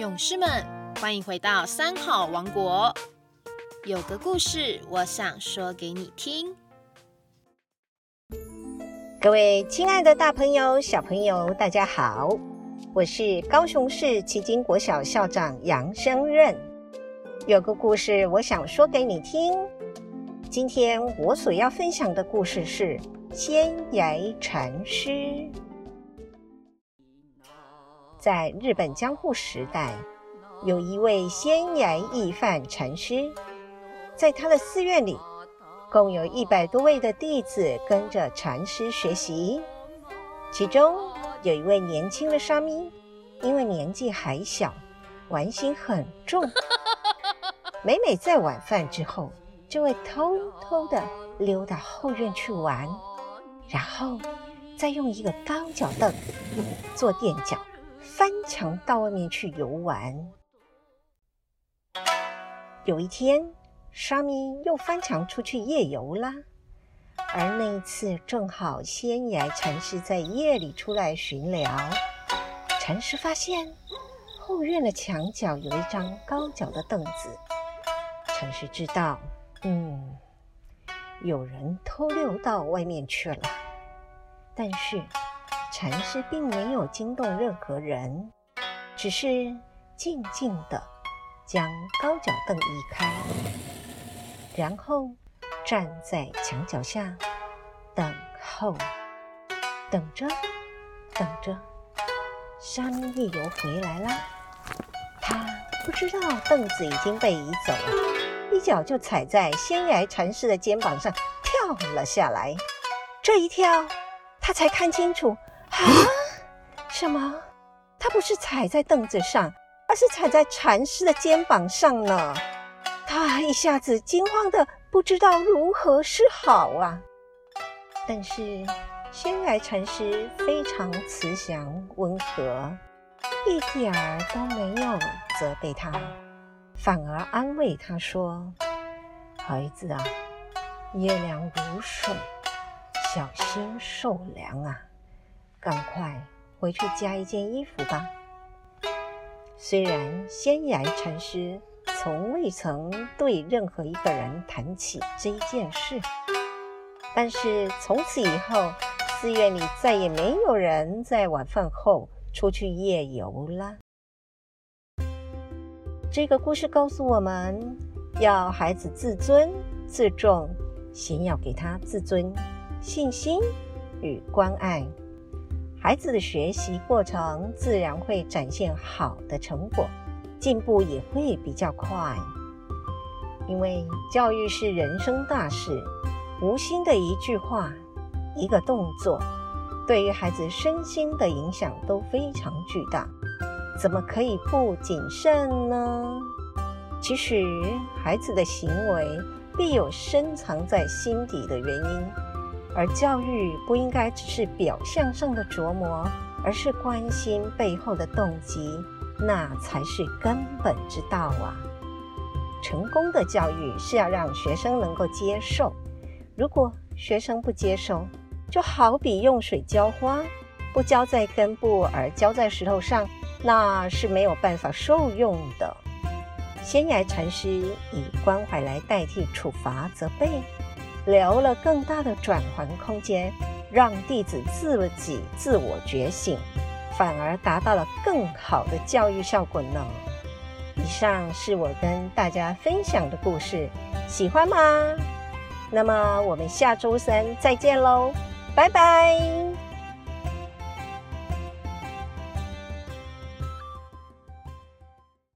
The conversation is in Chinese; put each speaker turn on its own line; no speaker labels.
勇士们，欢迎回到三好王国。有个故事，我想说给你听。
各位亲爱的大朋友、小朋友，大家好，我是高雄市旗津国小校长杨生任。有个故事，我想说给你听。今天我所要分享的故事是仙崖禅师。在日本江户时代，有一位仙岩义范禅师，在他的寺院里，共有一百多位的弟子跟着禅师学习。其中有一位年轻的沙弥，因为年纪还小，玩心很重，每每在晚饭之后，就会偷偷的溜到后院去玩，然后再用一个高脚凳做垫脚。翻墙到外面去游玩。有一天，沙弥又翻墙出去夜游了，而那一次正好仙崖禅师在夜里出来巡聊。禅师发现后院的墙角有一张高脚的凳子，禅师知道，嗯，有人偷溜到外面去了，但是。禅师并没有惊动任何人，只是静静地将高脚凳移开，然后站在墙角下等候，等着，等着。沙弥夜游回来了，他不知道凳子已经被移走了，一脚就踩在仙崖禅师的肩膀上跳了下来。这一跳，他才看清楚。啊！什么？他不是踩在凳子上，而是踩在禅师的肩膀上呢。他一下子惊慌的不知道如何是好啊。但是仙来禅师非常慈祥温和，一点儿都没有责备他，反而安慰他说：“孩子啊，夜凉如水，小心受凉啊。”赶快回去加一件衣服吧。虽然仙崖禅师从未曾对任何一个人谈起这一件事，但是从此以后，寺院里再也没有人在晚饭后出去夜游了。这个故事告诉我们要孩子自尊自重，先要给他自尊、信心与关爱。孩子的学习过程自然会展现好的成果，进步也会比较快。因为教育是人生大事，无心的一句话、一个动作，对于孩子身心的影响都非常巨大，怎么可以不谨慎呢？其实，孩子的行为必有深藏在心底的原因。而教育不应该只是表象上的琢磨，而是关心背后的动机，那才是根本之道啊！成功的教育是要让学生能够接受，如果学生不接受，就好比用水浇花，不浇在根部而浇在石头上，那是没有办法受用的。仙崖禅师以关怀来代替处罚责备。留了更大的转环空间，让弟子自己自我觉醒，反而达到了更好的教育效果呢。以上是我跟大家分享的故事，喜欢吗？那么我们下周三再见喽，拜拜。